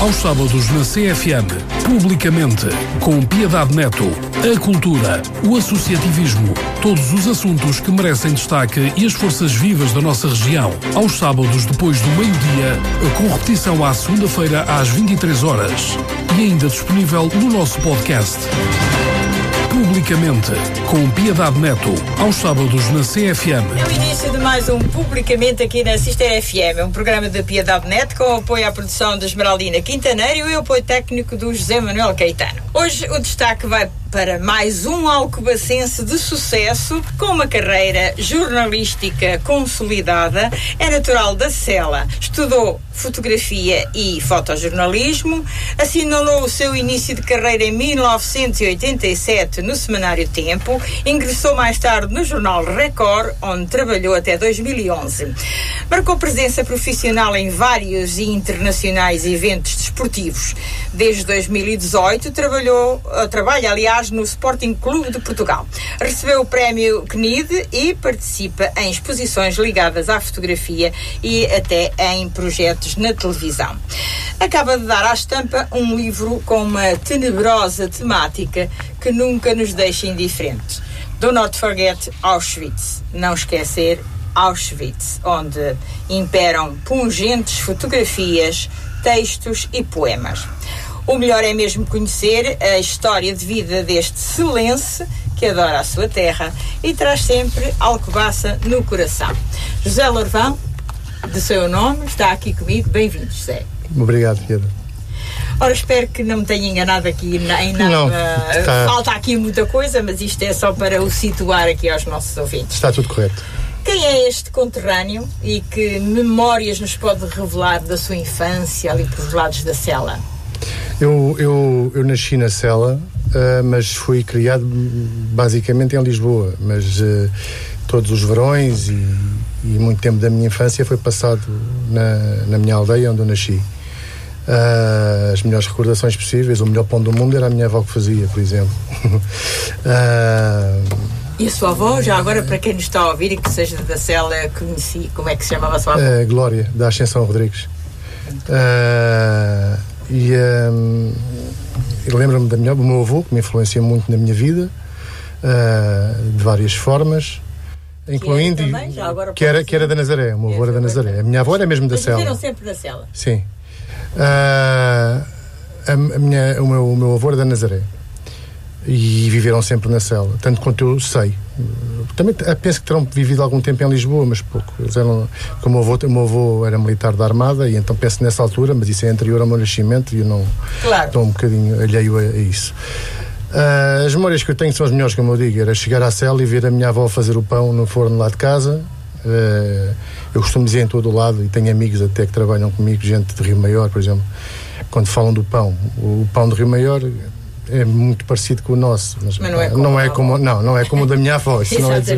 aos sábados na CFM, publicamente, com Piedade Neto, a cultura, o associativismo, todos os assuntos que merecem destaque e as forças vivas da nossa região, aos sábados depois do meio-dia, com repetição à segunda-feira às 23 horas e ainda disponível no nosso podcast. Publicamente, com Piedade Neto, aos sábados na CFM. É o início de mais um Publicamente aqui na Sister FM, um programa da Piedade Neto com apoio à produção de Esmeraldina Quintaneiro e o apoio técnico do José Manuel Caetano. Hoje o destaque vai para mais um alcobacense de sucesso com uma carreira jornalística consolidada. É natural da Sela, estudou fotografia e fotojornalismo, assinalou o seu início de carreira em 1987 no semanário Tempo, ingressou mais tarde no jornal Record, onde trabalhou até 2011. Marcou presença profissional em vários e internacionais eventos desportivos. Desde 2018 trabalhou, trabalha aliás no Sporting Clube de Portugal. Recebeu o prémio CNID e participa em exposições ligadas à fotografia e até em projetos na televisão. Acaba de dar à estampa um livro com uma tenebrosa temática que nunca nos deixa indiferentes. Do not forget Auschwitz. Não esquecer Auschwitz, onde imperam pungentes fotografias, textos e poemas. O melhor é mesmo conhecer a história de vida deste silencio que adora a sua terra e traz sempre alcobaça no coração. José Lorvão, de seu nome, está aqui comigo. Bem-vindo, José. Obrigado, Pedro. Ora, espero que não me tenha enganado aqui em nada. Não, está... Falta aqui muita coisa, mas isto é só para o situar aqui aos nossos ouvintes. Está tudo correto. Quem é este conterrâneo e que memórias nos pode revelar da sua infância ali pelos lados da cela? Eu, eu, eu nasci na cela, uh, mas fui criado basicamente em Lisboa. Mas uh, todos os verões e, e, muito tempo da minha infância foi passado na, na minha aldeia onde eu nasci. Uh, as melhores recordações possíveis, o melhor pão do mundo era a minha avó que fazia, por exemplo. E a sua avó, já agora para quem nos está a ouvir e que seja da cela, conheci, como é que se chamava a sua avó? Uh, Glória, da Ascensão Rodrigues. Uh, e um, lembro-me da minha, do meu avô, que me influencia muito na minha vida, uh, de várias formas, incluindo. Que, também, agora que, era, que era da Nazaré, o meu avô era da Nazaré. A minha avó era mesmo da Cela. viveram sempre da Cela? Sim. Uh, a, a minha, o, meu, o meu avô era da Nazaré e viveram sempre na cela, tanto quanto eu sei. Também penso que terão vivido algum tempo em Lisboa, mas pouco. Eles eram, como o meu avô, o meu avô era militar da Armada, e então penso nessa altura, mas isso é anterior ao meu nascimento e eu não claro. estou um bocadinho alheio a, a isso. Uh, as memórias que eu tenho são as melhores, como eu digo, era chegar à cela e ver a minha avó fazer o pão no forno lá de casa. Uh, eu costumo dizer em todo o lado, e tenho amigos até que trabalham comigo, gente de Rio Maior, por exemplo, quando falam do pão. O pão de Rio Maior é muito parecido com o nosso, mas, mas não, é como, não, é como, não, não é como o da minha avó, isso não é de.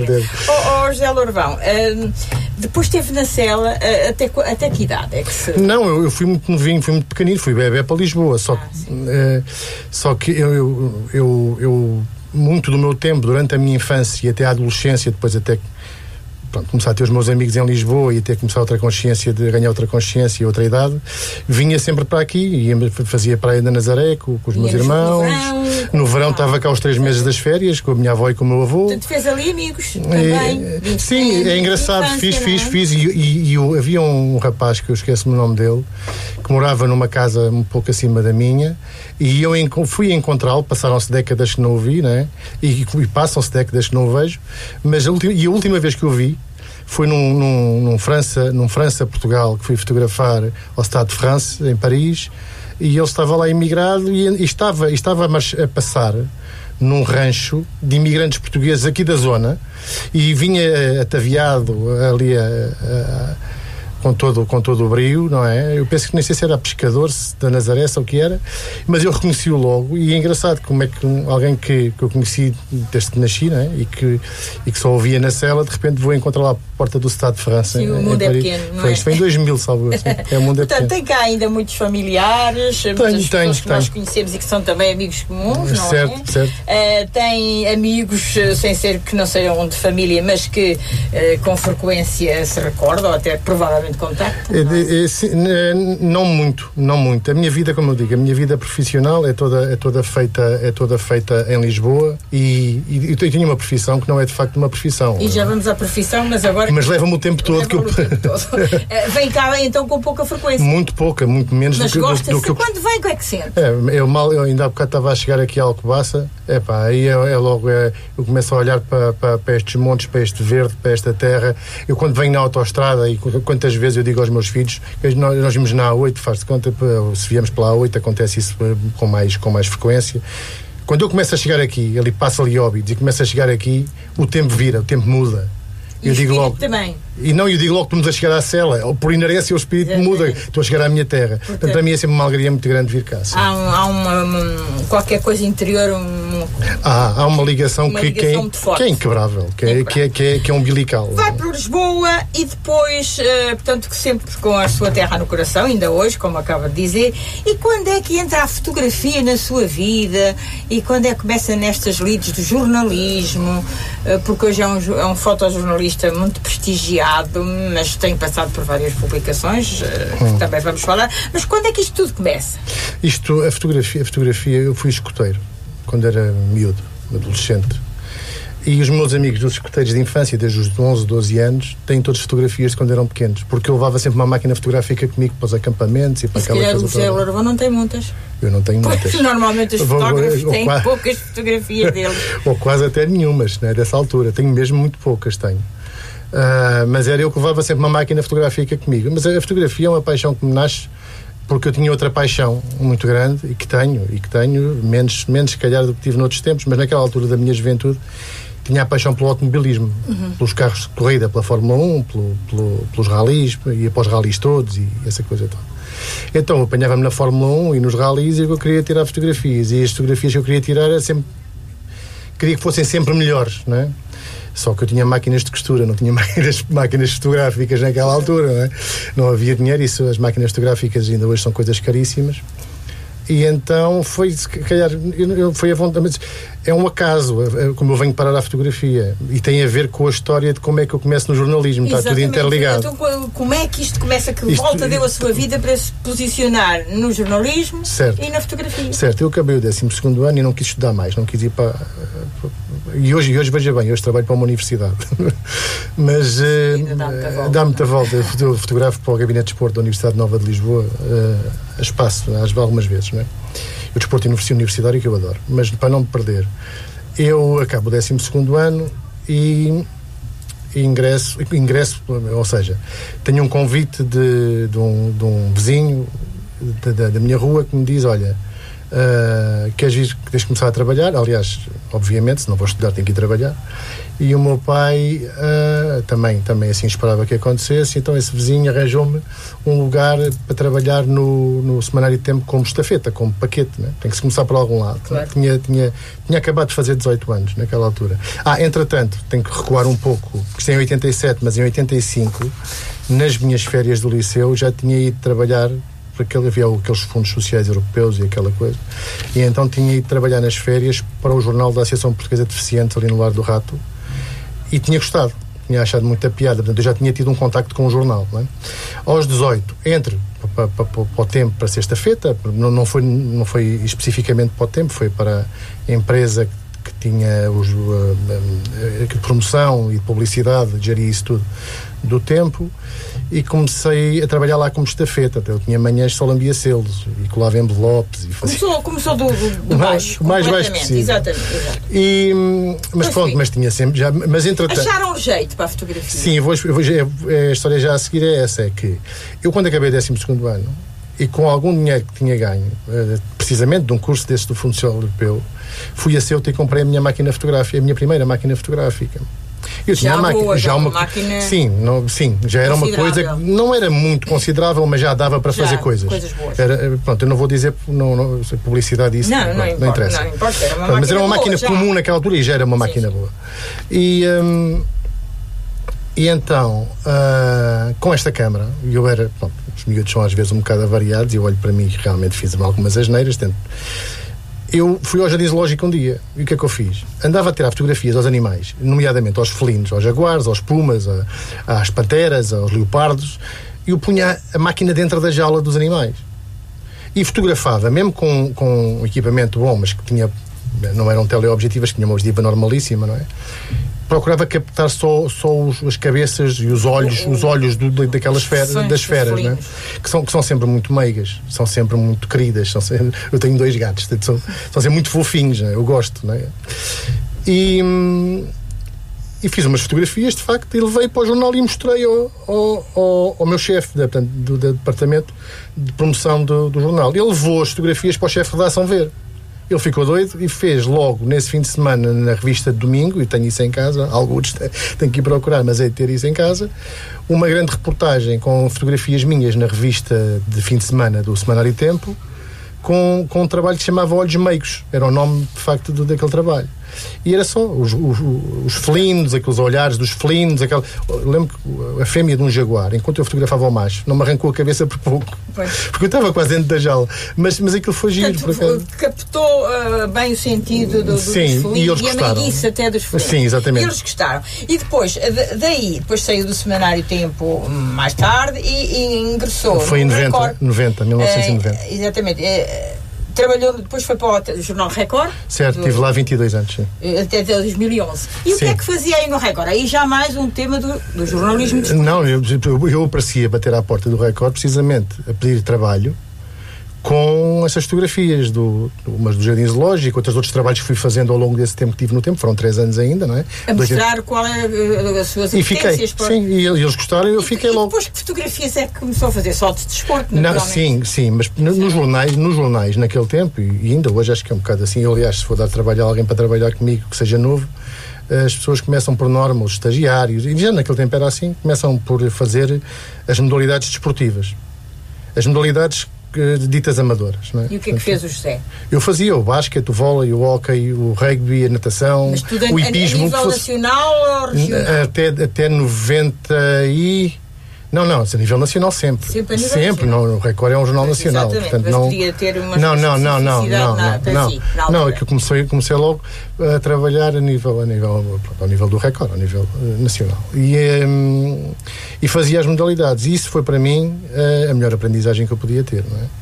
Oh, oh, José Lourvão, uh, depois esteve na cela uh, até, até que idade é que se... Não, eu, eu, fui muito novinho, fui muito pequenino, fui bebê para Lisboa, só, ah, que, uh, só que eu, eu, eu, eu, muito do meu tempo, durante a minha infância e até a adolescência, depois até pronto, começar a ter os meus amigos em Lisboa e ter começar outra consciência de ganhar outra consciência e outra idade, vinha sempre para aqui e fazia praia da Nazaré com, com os meus irmãos. No verão, estava cá os três meses das férias com a minha avó e com o meu avô. Tu fez ali amigos também. E, sim, é engraçado, infância, fiz, fiz, é? fiz. E, e, e, havia um rapaz que eu esqueço-me o nome dele, que morava numa casa um pouco acima da minha, e eu fui encontrá-lo, passaram-se décadas que não o vi, né? e, e passam-se décadas que não o vejo, mas a última, e a última vez que o vi foi num, num, num França, num França-Portugal, que fui fotografar ao Estado de França, em Paris, e ele estava lá imigrado e, e estava, e estava a, a passar num rancho de imigrantes portugueses aqui da zona e vinha ataviado ali a, a com todo, com todo o brio, não é? Eu penso que nem sei se era pescador, se da Nazaré, ou o que era, mas eu reconheci-o logo e é engraçado como é que alguém que, que eu conheci desde que nasci, não é? E que, e que só ouvia na cela, de repente vou encontrar lá porta do Estado de França. Sim, em, o mundo é pequeno, não foi, é? Isto foi em 2000, salvo assim. é, o mundo é Portanto, pequeno. tem cá ainda muitos familiares, tenho, muitas tenho, pessoas que tenho. nós conhecemos e que são também amigos comuns, não certo, é? Certo, uh, tem amigos, sem ser que não sejam de família, mas que uh, com frequência se recordam, ou até provavelmente em contacto? É, é, sim, não muito, não muito. A minha vida, como eu digo, a minha vida profissional é toda, é toda, feita, é toda feita em Lisboa e, e eu tenho uma profissão que não é de facto uma profissão. E já vamos à profissão, mas agora. Mas leva-me o tempo todo que eu. Tempo todo. Eh, vem cá então com pouca frequência. Muito pouca, muito menos mas do que, gosta do, do que eu. quando vem, o que é que sente? É, eu mal, eu ainda há bocado estava a chegar aqui a Alcobaça, é pá, aí é, é logo, é, eu começo a olhar para, para, para estes montes, para este verde, para esta terra. Eu quando venho na autoestrada e quantas vezes eu digo aos meus filhos, nós, nós vimos na A8, faz-se conta, se viemos pela A8 acontece isso eh, com mais, com mais frequência. Quando eu começo a chegar aqui, ele passa ali óbitos e começa a chegar aqui, o tempo vira, o tempo muda. E eu digo logo. também. E não, eu digo logo que estamos a chegar à cela. Por inerência, o espírito muda. Estou a chegar à minha terra. Portanto, Portanto, para mim é sempre uma alegria muito grande vir cá. Há, um, há uma, uma, qualquer coisa interior. Um, há, há uma ligação, uma que, ligação que, é, que, é, inquebrável, que é, que, é, que, é, que é umbilical. Vai para Lisboa e depois, uh, portanto, que sempre com a sua terra no coração, ainda hoje, como acaba de dizer. E quando é que entra a fotografia na sua vida? E quando é que começa nestas lides do jornalismo? Uh, porque hoje é um, é um fotojornalista muito prestigiado, mas mas tenho passado por várias publicações, uh, hum. também vamos falar. Mas quando é que isto tudo começa? Isto, a fotografia, a fotografia eu fui escoteiro quando era miúdo, adolescente. E os meus amigos dos escoteiros de infância, desde os 11, 12 anos, têm todas fotografias de quando eram pequenos. Porque eu levava sempre uma máquina fotográfica comigo para os acampamentos e para aquela coisa. O José Larva não tem muitas. Eu não tenho muitas. Normalmente os fotógrafos têm quase, poucas fotografias deles. ou quase até nenhumas, né, dessa altura. Tenho mesmo muito poucas, tenho. Uh, mas era eu que levava sempre uma máquina fotográfica comigo. Mas a fotografia é uma paixão que me nasce porque eu tinha outra paixão muito grande e que tenho, e que tenho, menos, menos se calhar do que tive noutros tempos, mas naquela altura da minha juventude tinha a paixão pelo automobilismo, uhum. pelos carros de corrida, pela Fórmula 1, pelo, pelo, pelos ralis, ia para os ralis todos e essa coisa toda. Então apanhava-me na Fórmula 1 e nos ralis e eu queria tirar fotografias. E as fotografias que eu queria tirar era sempre. queria que fossem sempre melhores, não é? Só que eu tinha máquinas de costura, não tinha máquinas, máquinas fotográficas naquela altura, não, é? não havia dinheiro, isso, as máquinas fotográficas ainda hoje são coisas caríssimas. E então foi, se calhar, foi a vontade, é um acaso, é, é, como eu venho parar à fotografia. E tem a ver com a história de como é que eu começo no jornalismo, Exatamente. está tudo interligado. Então, como é que isto começa, que isto, volta deu a sua vida para se posicionar no jornalismo certo. e na fotografia? Certo, eu acabei o 12 ano e não quis estudar mais, não quis ir para, e hoje, hoje veja bem, hoje trabalho para uma universidade. Mas uh, dá muita volta. Eu fotografo para o Gabinete de Desporto da Universidade Nova de Lisboa uh, a espaço, às algumas vezes. Não é? O desporto universitário que eu adoro. Mas para não me perder, eu acabo o 12 ano e ingresso, ingresso, ou seja, tenho um convite de, de, um, de um vizinho da, da minha rua que me diz: Olha Uh, queres vir, queres começar a trabalhar? Aliás, obviamente, se não vou estudar, tenho que ir trabalhar. E o meu pai uh, também, também assim esperava que acontecesse, então esse vizinho arranjou-me um lugar para trabalhar no, no Semanário de Tempo como estafeta, como paquete. Né? Tem que se começar por algum lado. Claro. Tinha, tinha, tinha acabado de fazer 18 anos naquela altura. Ah, entretanto, tenho que recuar um pouco, porque isto é em 87, mas em 85, nas minhas férias do liceu, já tinha ido trabalhar porque havia aqueles fundos sociais europeus e aquela coisa. E então tinha ido trabalhar nas férias para o jornal da Associação Portuguesa de Deficientes ali no Lar do Rato e tinha gostado. Tinha achado muita piada, portanto eu já tinha tido um contacto com o jornal. É? Aos 18, entre para, para, para, para o tempo, para sexta-feira, não, não, foi, não foi especificamente para o tempo, foi para a empresa que tinha os, uh, uh, de promoção e de publicidade, geria isso tudo do tempo e comecei a trabalhar lá como estafeta. Eu tinha manhãs só lambia selos e colava envelopes. E fazia... Começou, começou do, do, baixo. O mais baixo possível. Exatamente. exatamente. E, mas, mas pronto, mas tinha sempre. Já, mas entretanto. Acharam o jeito para a fotografia? Sim, vou, vou, a história já a seguir é essa: é que eu, quando acabei o 12 ano e com algum dinheiro que tinha ganho, eh, precisamente de um curso desse do Fundo Social Europeu, fui a Ceuta e comprei a minha máquina fotográfica, a minha primeira máquina fotográfica. Eu tinha já uma máquina, já uma, máquina sim, não, sim, já era uma coisa que não era muito considerável, mas já dava para já, fazer coisas. coisas boas. Era, eh, pronto, eu não vou dizer não, não, publicidade isso, não, não, não, não interessa. Não, importa, era uma mas era uma máquina boa, comum naquela altura e já era uma sim, máquina sim. boa. E hum, e então, uh, com esta câmara, eu era, pronto, os miúdos são às vezes um bocado avariados e eu olho para mim e realmente fiz algumas asneiras, tento, eu fui ao Jardim Zoológico um dia e o que é que eu fiz? Andava a tirar fotografias aos animais, nomeadamente aos felinos, aos jaguares, aos pumas, a, às panteras, aos leopardos e eu punha a máquina dentro da jaula dos animais. E fotografava, mesmo com, com um equipamento bom, mas que tinha, não eram teleobjetivas, tinha uma objetiva normalíssima, não é? Procurava captar só, só os, as cabeças e os olhos, os olhos do, daquelas feras, das feras, né? que, são, que são sempre muito meigas, são sempre muito queridas. São sempre, eu tenho dois gatos, são, são sempre muito fofinhos, né? eu gosto. Né? E, e fiz umas fotografias, de facto, e levei para o jornal e mostrei ao, ao, ao, ao meu chefe do, do, departamento de promoção do, do jornal. Ele levou as fotografias para o chefe de redação ver. Ele ficou doido e fez logo nesse fim de semana na revista de domingo, e tenho isso em casa, alguns tenho que ir procurar, mas é de ter isso em casa, uma grande reportagem com fotografias minhas na revista de fim de semana do Semanário Tempo, com, com um trabalho que se chamava Olhos Meigos, era o nome de facto do, daquele trabalho. E era só os, os, os felinos, aqueles olhares dos felinos. Aquela... Lembro que a fêmea de um jaguar, enquanto eu fotografava o macho, não me arrancou a cabeça por pouco. Pois. Porque eu estava quase dentro da jaula. Mas, mas aquilo foi giro. Portanto, captou uh, bem o sentido do, Sim, dos felinos e, eles e a meiguice até dos felinos. Sim, exatamente. E eles gostaram. E depois, daí, depois saiu do Semanário Tempo mais tarde e, e ingressou. Foi em 90, 90, 1990. Uh, exatamente. Uh, trabalhou, depois foi para o Jornal Record. Certo, do, tive lá 22 anos, sim. Até 2011. E sim. o que é que fazia aí no Record? Aí já mais um tema do, do jornalismo desportivo. Não, eu, eu, eu aparecia bater à porta do Record precisamente a pedir trabalho com essas fotografias, do, umas do Jardim Zoológico, outros outros trabalhos que fui fazendo ao longo desse tempo que tive no tempo, foram três anos ainda, não é? A mostrar Dois... qual é uh, as suas e fiquei, para... Sim, e eles gostaram e eu fiquei e logo. depois que fotografias é que começou a fazer só de desporto, não, Sim, sim, mas nos jornais, nos jornais naquele tempo, e ainda hoje acho que é um bocado assim, eu, aliás, se for dar trabalho a alguém para trabalhar comigo, que seja novo, as pessoas começam por norma, os estagiários, e já naquele tempo era assim, começam por fazer as modalidades desportivas. As modalidades ditas amadoras. É? E o que é que fez o José? Eu fazia o basquete, o vôlei, o hóquei, o rugby, a natação, Mas tudo o hipismo. A, a nível fosse... nacional ou regional? Até, até 90 e... Não, não, a nível nacional sempre. Sempre, sempre não, o Record é um jornal nacional. Exatamente, portanto, não, podia ter uma não, não, não, não, não, na, não, si, não, é que eu comecei, comecei logo a trabalhar a nível, a nível, ao nível do Record, a nível uh, nacional. E, um, e fazia as modalidades. E isso foi para mim uh, a melhor aprendizagem que eu podia ter, não é?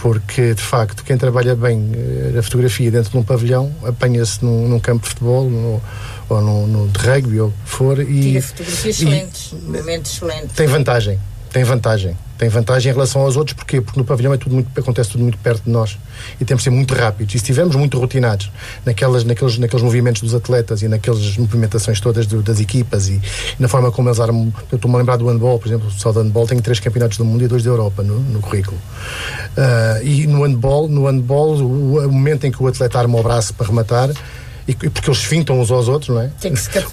Porque de facto quem trabalha bem a eh, fotografia dentro de um pavilhão apanha-se num, num, campo de futebol no, ou no, no, de rugby ou o que for e tira fotografias excelentes, momentos excelentes. Tem vantagem, tem vantagem tem vantagem em relação aos outros, porquê? Porque no pavilhão é tudo muito, acontece tudo muito perto de nós e temos de ser muito rápidos. E se estivermos muito rotinados naquelas, naqueles, naqueles movimentos dos atletas e naquelas movimentações todas do, das equipas e, na forma como eles armam. Eu estou-me a lembrar do handball, por exemplo, só do handball tem três campeonatos do mundo e dois da Europa no, no currículo. Uh, e no handball, no handball o, o momento em que o atleta arma o braço para rematar e, porque eles fintam uns aos outros, não é?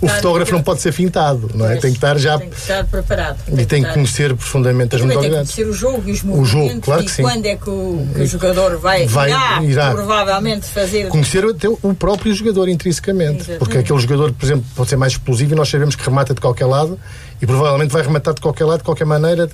O fotógrafo não pode ser fintado, não é? Tem que estar já. Tem que estar preparado. Tem e tem que, conhecer profundamente as modalidades. Tem que conhecer o jogo e os movimentos. O jogo, claro que sim. quando é que o, que o jogador vai, vai irá, irá, provavelmente fazer. Conhecer o, o próprio jogador intrinsecamente. Exatamente. Porque aquele jogador, por exemplo, pode ser mais explosivo e nós sabemos que remata de qualquer lado e provavelmente vai rematar de qualquer lado, de qualquer maneira.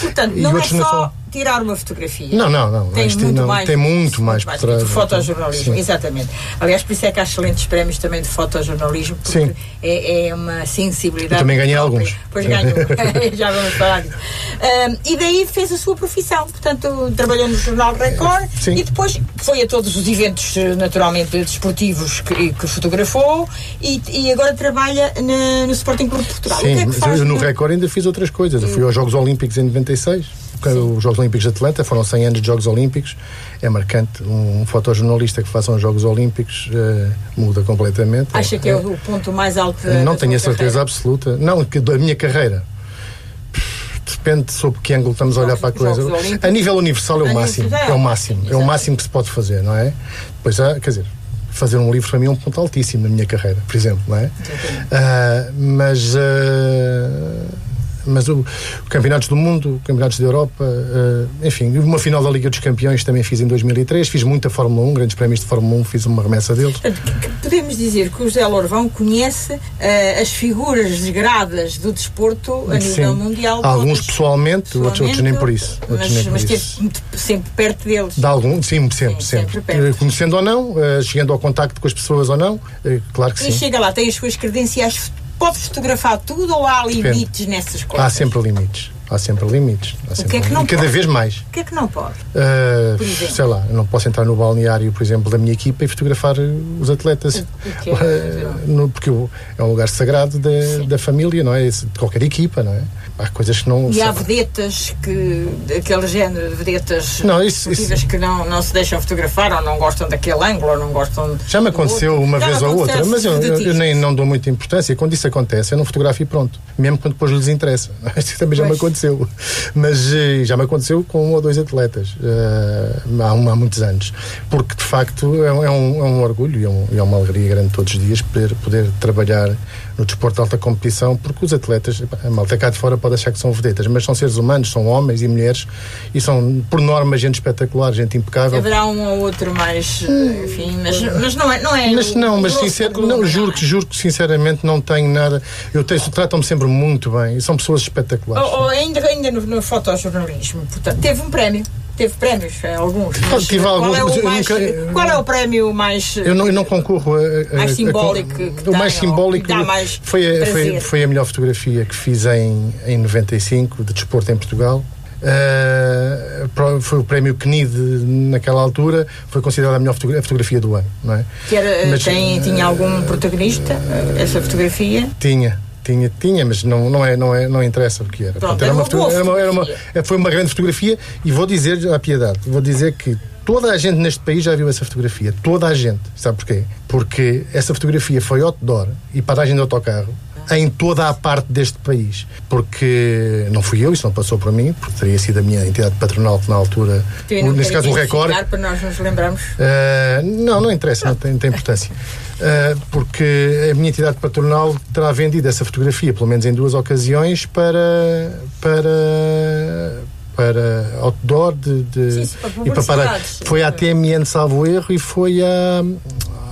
Portanto, não é só tirar uma fotografia. Não, não, não. Tem muito não, mais. Tem muito mais, por trás. fotojornalismo, exatamente. Aliás, por isso é que há excelentes prémios também de fotojornalismo, porque Sim. É, é uma sensibilidade. Eu também ganhei própria. alguns. Pois ganho, já vamos falar disso. Um, e daí fez a sua profissão, portanto, trabalhou no Jornal Record Sim. e depois foi a todos os eventos, naturalmente, desportivos que, que fotografou e, e, agora trabalha na, no Sporting Clube de Portugal. Sim, é eu no Record ainda fiz outras coisas. Eu fui aos Jogos Olímpicos em 96 os Jogos Olímpicos de Atlanta, foram 100 anos de Jogos Olímpicos, é marcante. Um, fotojornalista que faça os Jogos Olímpicos uh, muda completamente. Acha que é, é, o ponto mais alto da Não tenho a certeza carreira. absoluta. Não, que da minha carreira. Depende sobre que ângulo estamos a olhar para a coisa. A nível universal é o máximo. É o máximo. É o máximo que se pode fazer, não é? Pois há, quer dizer, fazer um livro para mim é um ponto altíssimo na minha carreira, por exemplo, não é? Uh, mas. Uh, mas o, Campeonatos do Mundo, Campeonatos da Europa, uh, enfim, uma final da Liga dos Campeões também fiz em 2003, fiz muita Fórmula 1, grandes prémios de Fórmula 1, fiz uma remessa deles. Podemos dizer que o José Lorvão conhece uh, as figuras desgradas do desporto a Sim. nível mundial. Alguns outros, pessoalmente, pessoalmente, outros, nem por isso. Mas, nem por mas esteve sempre perto deles. De algum, sim, sempre, sim, sempre. sempre Conhecendo ou não, uh, chegando ao contacto com as pessoas ou não, claro que sim. E chega lá, tem as suas credenciais pode fotografar tudo ou há limites Depende. nessas coisas? Há sempre limites. Há sempre limites. Há sempre o que é que não cada pode? vez mais. O que é que não pode? Uh, sei lá, eu não posso entrar no balneário, por exemplo, da minha equipa e fotografar os atletas. É? no, porque é um lugar sagrado da, da família, não é? De qualquer equipa, não é? Há coisas que não. E há vedetas que. aquele género de vedetas não, isso, isso... que não, não se deixam fotografar ou não gostam daquele ângulo ou não gostam. Já me aconteceu outro. uma Já vez ou outra, mas eu, eu, eu, nem não dou muita importância. Quando isso acontece, eu não fotografo e pronto. Mesmo quando depois lhes interessa. Isso também já pois. me aconteceu. Mas eh, já me aconteceu com um ou dois atletas uh, há, há, muitos anos. Porque de facto é, um, é um, é um orgulho e é, um, é, uma alegria grande todos os dias poder, poder trabalhar no desporto de alta competição, porque os atletas, a malta cá de fora pode achar que são vedetas, mas são seres humanos, são homens e mulheres e são, por norma, gente espetacular, gente impecável. Haverá um ou outro mais, enfim, mas, mas não é. Não, é mas não, mas sincer, não, juro, que, juro que sinceramente não tenho nada. Eu tratam-me sempre muito bem e são pessoas espetaculares. Oh, oh, ainda ainda no, no fotojornalismo, portanto, teve um prémio teve prémios, é, alguns. Mas Tive qual, é o mais, nunca, qual é o prémio mais. Eu não, eu não concorro a, a, mais simbólico. A, o mais simbólico mais foi, a, foi, foi, a melhor fotografia que fiz em, em 95 de desporto em Portugal. Uh, foi o prémio CNID naquela altura, foi considerada a melhor fotogra a fotografia do ano, não é? Que era, Mas, tem, tinha algum protagonista essa fotografia? Tinha, tinha, tinha, mas não, não, é, não, é, não interessa o que era. Pronto, era, uma era, uma, era uma, foi uma grande fotografia e vou dizer, à piedade, vou dizer que toda a gente neste país já viu essa fotografia. Toda a gente. Sabe porquê? Porque essa fotografia foi outdoor e paragem de autocarro em toda a parte deste país. Porque não fui eu, isso não passou por mim, porque teria sido a minha entidade patronal que na altura, neste caso o recorde. para nós nos lembrarmos? Uh, não, não interessa, não tem, tem importância. Uh, porque a minha entidade patronal terá vendido essa fotografia, pelo menos em duas ocasiões, para. para para outdoor de, de Sim, para e para, para foi à TMN salvo erro e foi a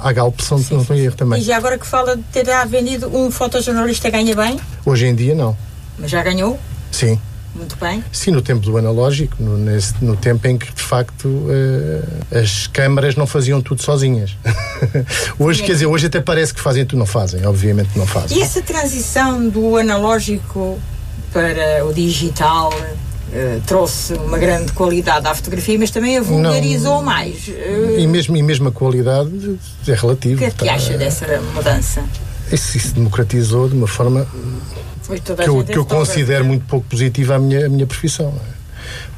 à Galp, se não estou erro também. E já agora que fala de ter vendido um fotojornalista ganha bem? Hoje em dia não. Mas já ganhou? Sim. Muito bem. Sim, no tempo do analógico, no, nesse, no tempo em que de facto uh, as câmaras não faziam tudo sozinhas. hoje, Sim, quer dizer, hoje até parece que fazem tudo, não fazem, obviamente não fazem. E essa transição do analógico para o digital, Uh, trouxe uma grande qualidade à fotografia, mas também a vulgarizou não, mais. Uh, e, mesmo, e mesmo a qualidade é relativa. O que é que tá, acha dessa mudança? Isso, isso democratizou de uma forma que eu, que eu considero muito pouco positiva a minha, a minha profissão. É?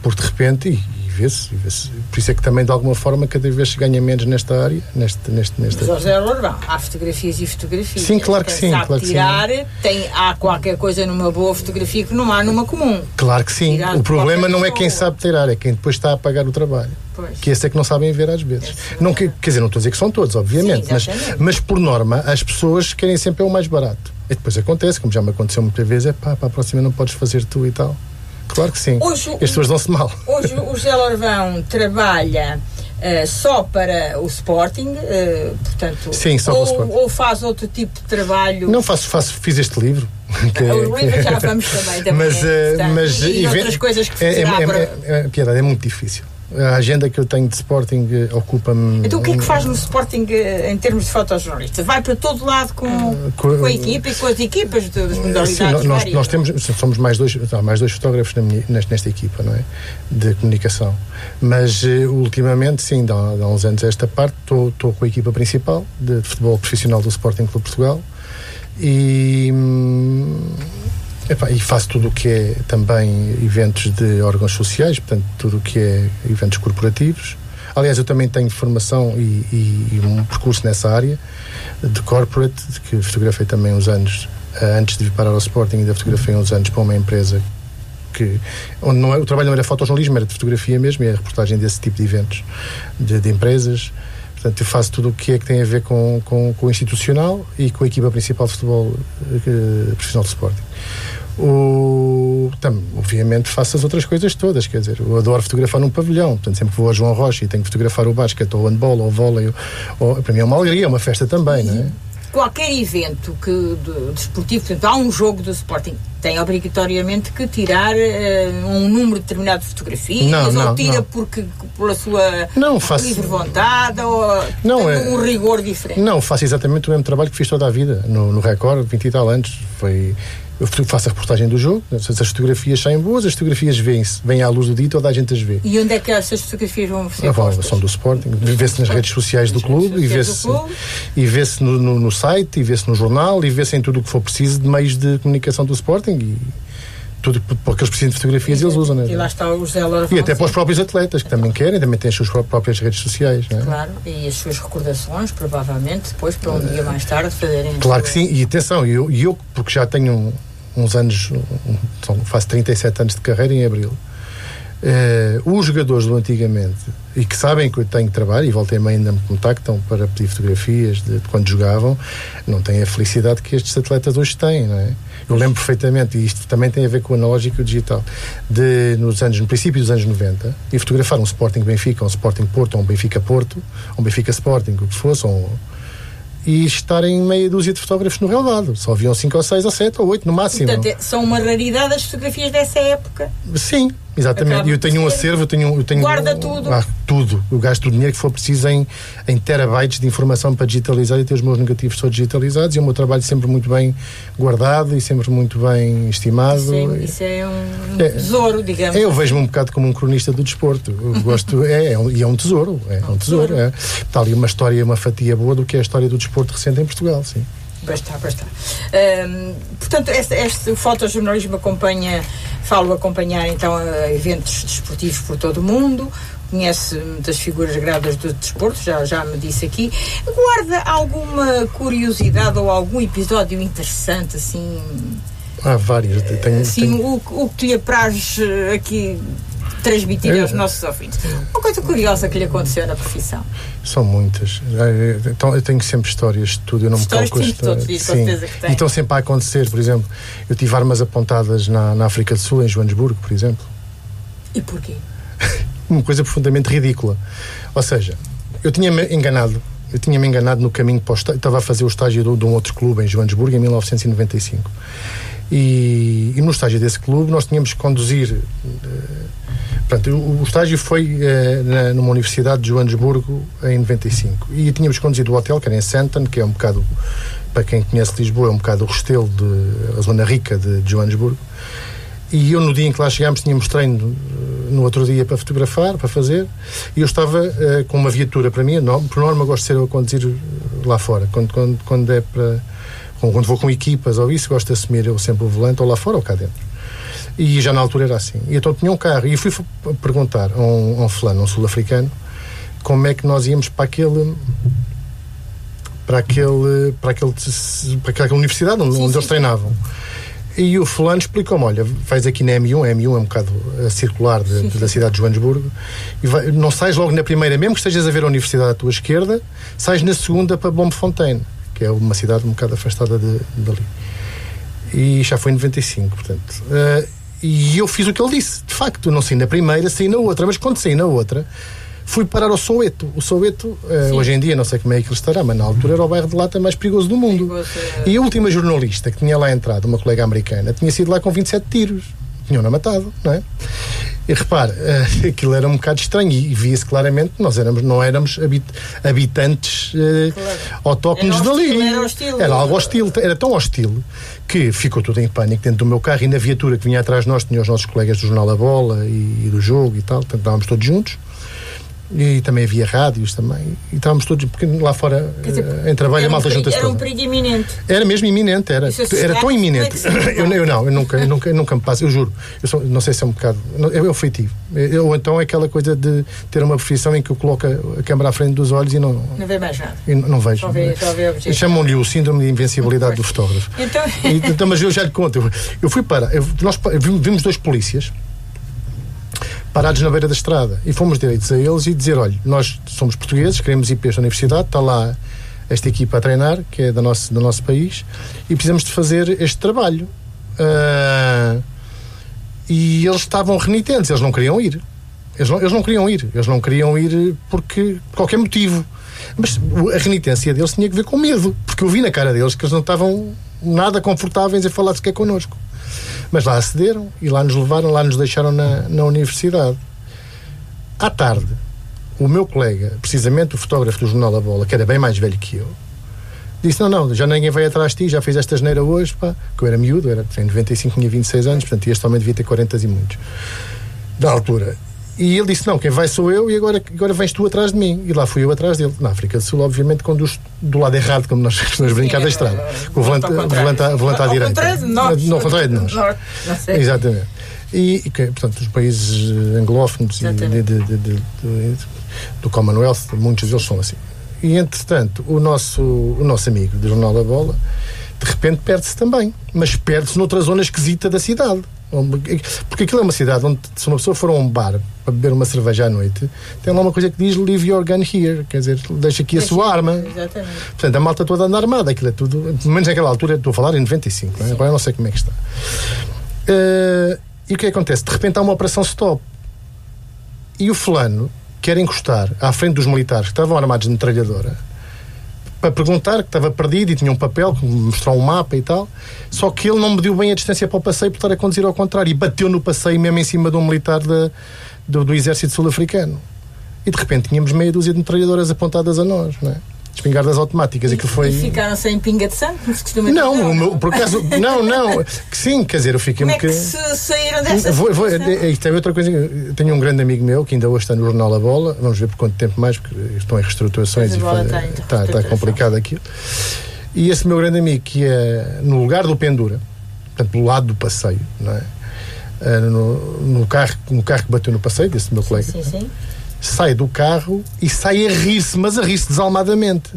Porque de repente, e, vê-se. Vê por isso é que também, de alguma forma, cada vez se ganha menos nesta área. Neste, neste, nesta... Mas, José Lorbão, há fotografias e fotografias. Sim, claro que sim. Claro tirar, que sim. Tem, há qualquer coisa numa boa fotografia que não há numa comum. Claro que sim. Tirar o problema não é quem sabe tirar, é quem depois está a pagar o trabalho. Pois. Que esse é que não sabem ver às vezes. Não, quer dizer, não estou a dizer que são todos, obviamente, sim, mas, mas por norma as pessoas querem sempre o mais barato. E depois acontece, como já me aconteceu muitas vezes, é pá, para a próxima não podes fazer tu e tal. Claro que sim. Hoje, As pessoas dão-se mal. Hoje o José Lorvão trabalha uh, só para o Sporting, uh, portanto, sim, só ou, para o Sporting. ou faz outro tipo de trabalho? Não, faço, faço fiz este livro. Que, é- o livro já vamos também, também mas, é, uh, mas e, e outras coisas que é, é, para... é, é, piedade, é muito difícil a agenda que eu tenho de Sporting eh, ocupa-me. Então o que é que faz no Sporting eh, em termos de fotojornalista? Vai para todo lado com, uh, com, com, a equipa e com as equipas das modalidades? Sim, nós, nós temos, somos mais dois, há mais dois fotógrafos nesta, nesta, equipa, não é? De comunicação. Mas ultimamente, sim, há, há uns anos esta parte, estou com a equipa principal de, de futebol profissional do Sporting Clube Portugal e. Hum, E faço tudo o que é também eventos de órgãos sociais, portanto, tudo o que é eventos corporativos. Aliás, eu também tenho formação e, e, e um percurso nessa área de corporate, que fotografei também uns anos uh, antes de vir parar ao Sporting, ainda fotografei uns anos para uma empresa que onde não é, o trabalho não era fotojornalismo, era de fotografia mesmo, e a reportagem desse tipo de eventos de, de empresas. Portanto, eu faço tudo o que é que tem a ver com, com, com o institucional e com a equipa principal de futebol uh, profissional de Sporting. O, tam, obviamente faço as outras coisas todas, quer dizer, eu adoro fotografar num pavilhão, portanto sempre que vou a João Rocha e tenho que fotografar o basquete ou o handball ou o vôlei, ou, para mim é uma alegria, é uma festa também, não é? Qualquer evento que, de, desportivo, portanto, há um jogo do Sporting, tem obrigatoriamente que tirar uh, um número determinado de fotografias, não, não, ou tira não. porque pela sua não, faço... livre vontade, ou não, é... um rigor diferente? Não, faço exatamente o mesmo trabalho que fiz toda a vida, no, no Record, 20 e tal anos. Foi eu faço a reportagem do jogo, as fotografias saem boas, as fotografias vêm-se, vêm à luz do dia toda a gente as vê. E onde é que essas fotografias vão ser ah, postas? São do Sporting, vê-se nas redes sociais do clube, e vê-se e vê-se no, no, no, site, e vê-se no jornal, e vê-se em tudo o que for preciso de meios de comunicação do Sporting. E, tudo porque eles precisam de fotografias e, eles usam, né? E lá está o José Loura E até para os próprios atletas que também querem, também têm as suas próprias redes sociais, né? Claro, e as suas recordações, provavelmente, depois para um dia mais tarde fazerem. Claro que sim, e atenção, eu, eu porque já tenho uns anos, um, faço 37 anos de carreira em abril. Uh, os jogadores do antigamente e que sabem que eu tenho trabalho e voltei ainda me contactam para pedir fotografias de, de, quando jogavam, não têm a felicidade que estes atletas hoje têm, não é? Eu lembro perfeitamente, e isto também tem a ver com o analógico e o digital, de nos anos, no princípio dos anos 90, e fotografar um Sporting Benfica, um Sporting Porto, ou um Benfica Porto, um Benfica Sporting, o que fosse, ou, e estarem meia dúzia de fotógrafos no relevado. Só haviam 5 ou 6 ou 7 ou 8 no máximo. Portanto, é, são uma raridade as fotografias dessa época. Sim, Exatamente, e eu tenho um acervo, eu tenho, eu tenho Guarda tudo. Ah, tudo. Eu gasto o dinheiro que for preciso em, em terabytes de informação para digitalizar e ter os meus negativos todos digitalizados. E o meu trabalho sempre muito bem guardado e sempre muito bem estimado. Sim, isso é um é, tesouro, digamos. É, eu vejo-me um bocado como um cronista do desporto. Eu gosto, é, é um, e é um tesouro. É, é um tesouro. É. Está ali uma história, uma fatia boa do que é a história do desporto recente em Portugal, sim. Basta, basta. Um, portanto, este, este, o fotojornalismo acompanha, falo acompanhar então eventos desportivos por todo o mundo, conhece muitas figuras gradas do desporto, já, já me disse aqui. Guarda alguma curiosidade ou algum episódio interessante, assim? Há vários. Tenho, assim, tenho... O, o que lhe apraz eh, aqui transmitir é. aos nossos ouvintes. Uma coisa curiosa que lhe aconteceu na profissão. São muitas. Então, eu tenho sempre histórias de tudo. Eu não histórias me calco sim, certeza que tem. Então sempre a acontecer, por exemplo, eu tive armas apontadas na, na África do Sul, em Joanesburgo, por exemplo. E porquê? Uma coisa profundamente ridícula. Ou seja, eu tinha-me enganado eu tinha-me enganado no caminho para o estágio, estava a fazer o estágio de, de um outro clube em Joanesburgo em 1995. E, e, no estágio desse clube nós tínhamos que conduzir uh, Portanto, o, o estágio foi eh, na, numa universidade de Joanesburgo em 95 e tínhamos conduzido o hotel, que era em Santon, que é um bocado, para quem conhece Lisboa, é um bocado o restelo de a zona rica de, de Joanesburgo. E eu, no dia em que lá chegámos, tínhamos treino eh, no outro dia para fotografar, para fazer, e eu estava com uma viatura para mim, não, por norma gosto de ser eu a conduzir lá fora, quando, quando, quando é para. Quando vou com equipas ou isso, gosto de assumir eu sempre o volante, ou lá fora ou cá dentro. E já na altura era assim. E então tinha um carro. E fui perguntar a um, a um fulano, um sul-africano, como é que nós íamos para aquele para aquele para aquele para aquela universidade onde, sim, onde sim. eles treinavam e o fulano explicou-me olha vais aqui na M1 a M1 é um bocado a circular de, sim, da cidade de Joanesburgo e vai, não sais logo na primeira mesmo que estejas a ver a universidade à tua esquerda sais na segunda para Bloemfontein que é uma cidade um bocado afastada de, dali e já foi em 95 portanto uh, e eu fiz o que ele disse. De facto, não saí na primeira, saí na outra. Mas quando saí na outra, fui parar ao Soweto. O Soweto, uh, hoje em dia, não sei como é que ele estará, mas na altura era o bairro de lata mais perigoso do mundo. Perigoso, é... E a última jornalista que tinha lá entrado, uma colega americana, tinha sido lá com 27 tiros. Tinham-na matado, não é? E repare, uh, aquilo era um bocado estranho e, via-se claramente que nós éramos, não éramos habit, habitantes uh, claro. autóctones dali. Era, hostil, era algo hostil, era tão hostil que ficou tudo em pânico dentro do meu carro e na viatura que vinha atrás de nós tinha os nossos colegas do Jornal da Bola e, e do jogo e tal, portanto estávamos todos juntos e também havia rádios também. E estávamos todos porque lá fora dizer, eh, em trabalho a malta junta-se era um perigo iminente. Era mesmo iminente era. Era tão iminente. é eu, eu, não eu nunca eu nunca eu nunca me passo eu juro. Eu sou, não sei se é um bocado eu, eu feitivo ou então é aquela coisa de ter uma profissão em que eu coloco a câmera à frente dos olhos e não não vê mais nada. não, não vejo. Chamam-lhe o síndrome de invencibilidade do fotógrafo. Então... E, então mas eu já lhe conto. Eu, eu fui para nós vimos dois polícias parados na beira da estrada. E fomos direitos a eles e dizer: olha, nós somos portugueses, queremos ir para esta universidade, está lá esta equipa a treinar, que é do nosso, do nosso país, e precisamos de fazer este trabalho. Uh, e eles estavam renitentes, eles não queriam ir. Eles não, eles não queriam ir. Eles não queriam ir porque, por qualquer motivo. Mas a renitência deles tinha que ver com medo, porque eu vi na cara deles que eles não estavam nada confortáveis em falar sequer connosco. Mas lá acederam e lá nos levaram, lá nos deixaram na, na universidade. À tarde, o meu colega, precisamente o fotógrafo do Jornal da Bola, que era bem mais velho que eu, Disse: Não, não, já ninguém vai atrás de ti, já fiz esta geneira hoje, pá. Que eu era miúdo, era, em 95 tinha 26 anos, portanto, este homem devia ter 40 e muitos. Da altura. E ele disse: Não, quem vai sou eu e agora, agora vens tu atrás de mim. E lá fui eu atrás dele. Na África do Sul, obviamente, conduz do lado errado, como nós costumamos brincar da estrada. Com o volante, volante, à, volante à direita. Não, ao contrário de nós. Exatamente. E, e, portanto, os países anglófonos de, de, de, do Commonwealth, muitos deles são assim. E, entretanto, o nosso, o nosso amigo do Jornal da Bola, de repente perde-se também. Mas perde-se noutra zona esquisita da cidade. Porque aquilo é uma cidade onde, se uma pessoa for a um bar para beber uma cerveja à noite, tem lá uma coisa que diz Leave your gun here, quer dizer, deixa aqui a sua arma. Exatamente. Portanto, a malta toda anda armada, aquilo é tudo, pelo menos naquela altura, estou a falar em 95, não é? agora não sei como é que está. Uh, e o que acontece? De repente há uma operação stop. E o fulano quer encostar à frente dos militares que estavam armados de metralhadora para perguntar que estava perdido e tinha um papel mostrou um mapa e tal. Só que ele não mediu bem a distância para o passeio por estar a conduzir ao contrário e bateu no passeio mesmo em cima de um militar do, do exército sul-africano. E de repente tínhamos meia dúzia de metralhadoras apontadas a nós, não é? Espingardas automáticas. E, que foi... e ficaram sem pinga de sangue, como se costuma Não, dizer, não, por acaso, não, não, que sim, quer dizer, eu fiquei como um bocadinho. É que se saíram dessa vou, vou, Isto é outra coisa. Tenho um grande amigo meu que ainda hoje está no Jornal A Bola, vamos ver por quanto tempo mais, porque estão em reestruturações e foi, está, está complicado aquilo. E esse meu grande amigo, que é no lugar do Pendura, portanto, do lado do passeio, não é? Uh, no, no, carro, no carro que bateu no passeio, desse meu colega. Sim, sim sai do carro e sai a rir-se, mas a rir-se desalmadamente.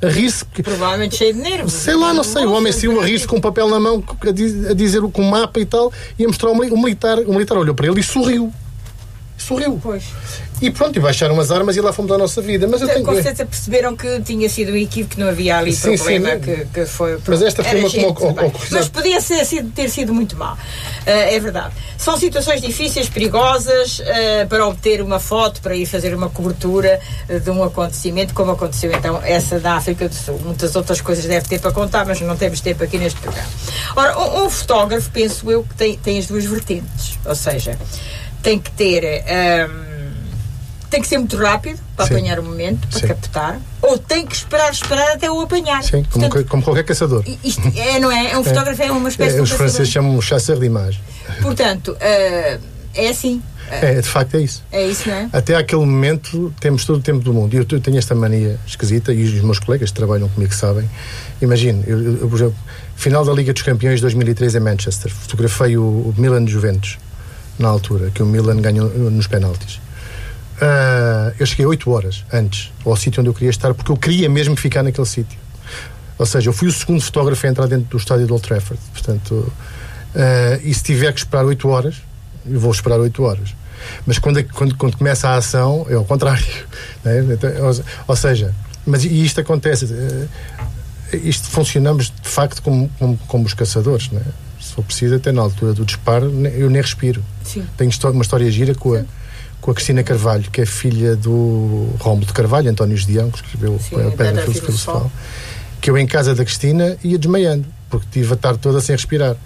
A rir-se. Provavelmente cheio de nervos. Sei lá, não sei. O homem saiu a rir-se com um papel na mão, a dizer com um mapa e tal, e a mostrar o militar. O militar olhou para ele e sorriu. Sorriu. Pois. E pronto, e baixaram umas armas e lá fomos à nossa vida. Mas eu tenho... Com certeza perceberam que tinha sido um equívoco, que não havia ali sim, problema, sim, que, que foi... Mas esta foi uma como... Mas podia ser, ter sido muito mal. Uh, é verdade. São situações difíceis, perigosas, uh, para obter uma foto, para ir fazer uma cobertura uh, de um acontecimento, como aconteceu então essa da África do Sul. Muitas outras coisas deve ter para contar, mas não temos tempo aqui neste programa. Ora, um, um fotógrafo, penso eu, que tem, tem as duas vertentes. Ou seja, tem que ter... Um, tem que ser muito rápido para Sim. apanhar o momento, para Sim. captar, ou tem que esperar, esperar até o apanhar. Sim, como, Portanto, como qualquer caçador. Isto é, não é? É um é. fotógrafo, é uma espécie é, de. Os franceses chamam um chasseur de imagem. Portanto, uh, é assim. É, de facto é isso. É isso, não é? Até aquele momento temos todo o tempo do mundo. E eu tenho esta mania esquisita, e os meus colegas que trabalham comigo sabem. Imagino, eu, eu, por exemplo, final da Liga dos Campeões de 2003 em Manchester, fotografei o, o Milan Juventus, na altura, que o Milan ganhou nos penaltis. Uh, eu cheguei 8 horas antes ao sítio onde eu queria estar, porque eu queria mesmo ficar naquele sítio. Ou seja, eu fui o segundo fotógrafo a entrar dentro do estádio do Old Trafford. Portanto, uh, e se tiver que esperar 8 horas, eu vou esperar 8 horas. Mas quando, quando, quando começa a ação, é ao contrário. Né? Então, ou, seja, mas e isto acontece. Isto funcionamos de facto como, como, como os caçadores. Né? Se for preciso, até na altura do disparo, eu nem respiro. Sim. Tenho uma história gira com a com a Cristina Carvalho, que é filha do Rómulo de Carvalho, António Gedeão, que escreveu Sim, a Pedra Filosofal, que eu em casa da Cristina ia desmaiando, porque tive a tarde toda sem respirar.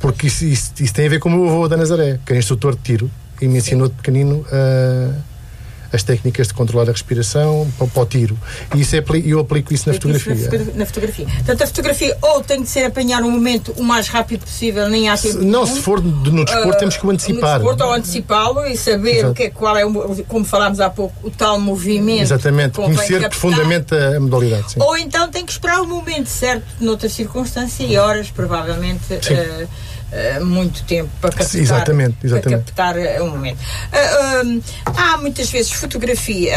Porque isso, isso, isso tem a ver com o meu avô da Nazaré, que era instrutor de tiro e me ensinou de pequenino a as técnicas de controlar a respiração para, para o tiro. E isso é, eu aplico isso na fotografia. Isso na, na, fotografia. Portanto, a fotografia ou tem de ser apanhar um momento o mais rápido possível, nem há tempo. Se, não, se for no desporto, uh, temos que o antecipar. No desporto, ou antecipá-lo e saber o que é, qual é, como falámos há pouco, o tal movimento. Exatamente, conhecer captar. profundamente a, modalidade. Sim. Ou então tem que esperar o momento certo, noutra circunstância e horas, provavelmente. Uh, uh, muito tempo para captar, exatamente, exatamente. para captar uh, um momento. Uh, há muitas vezes fotografia,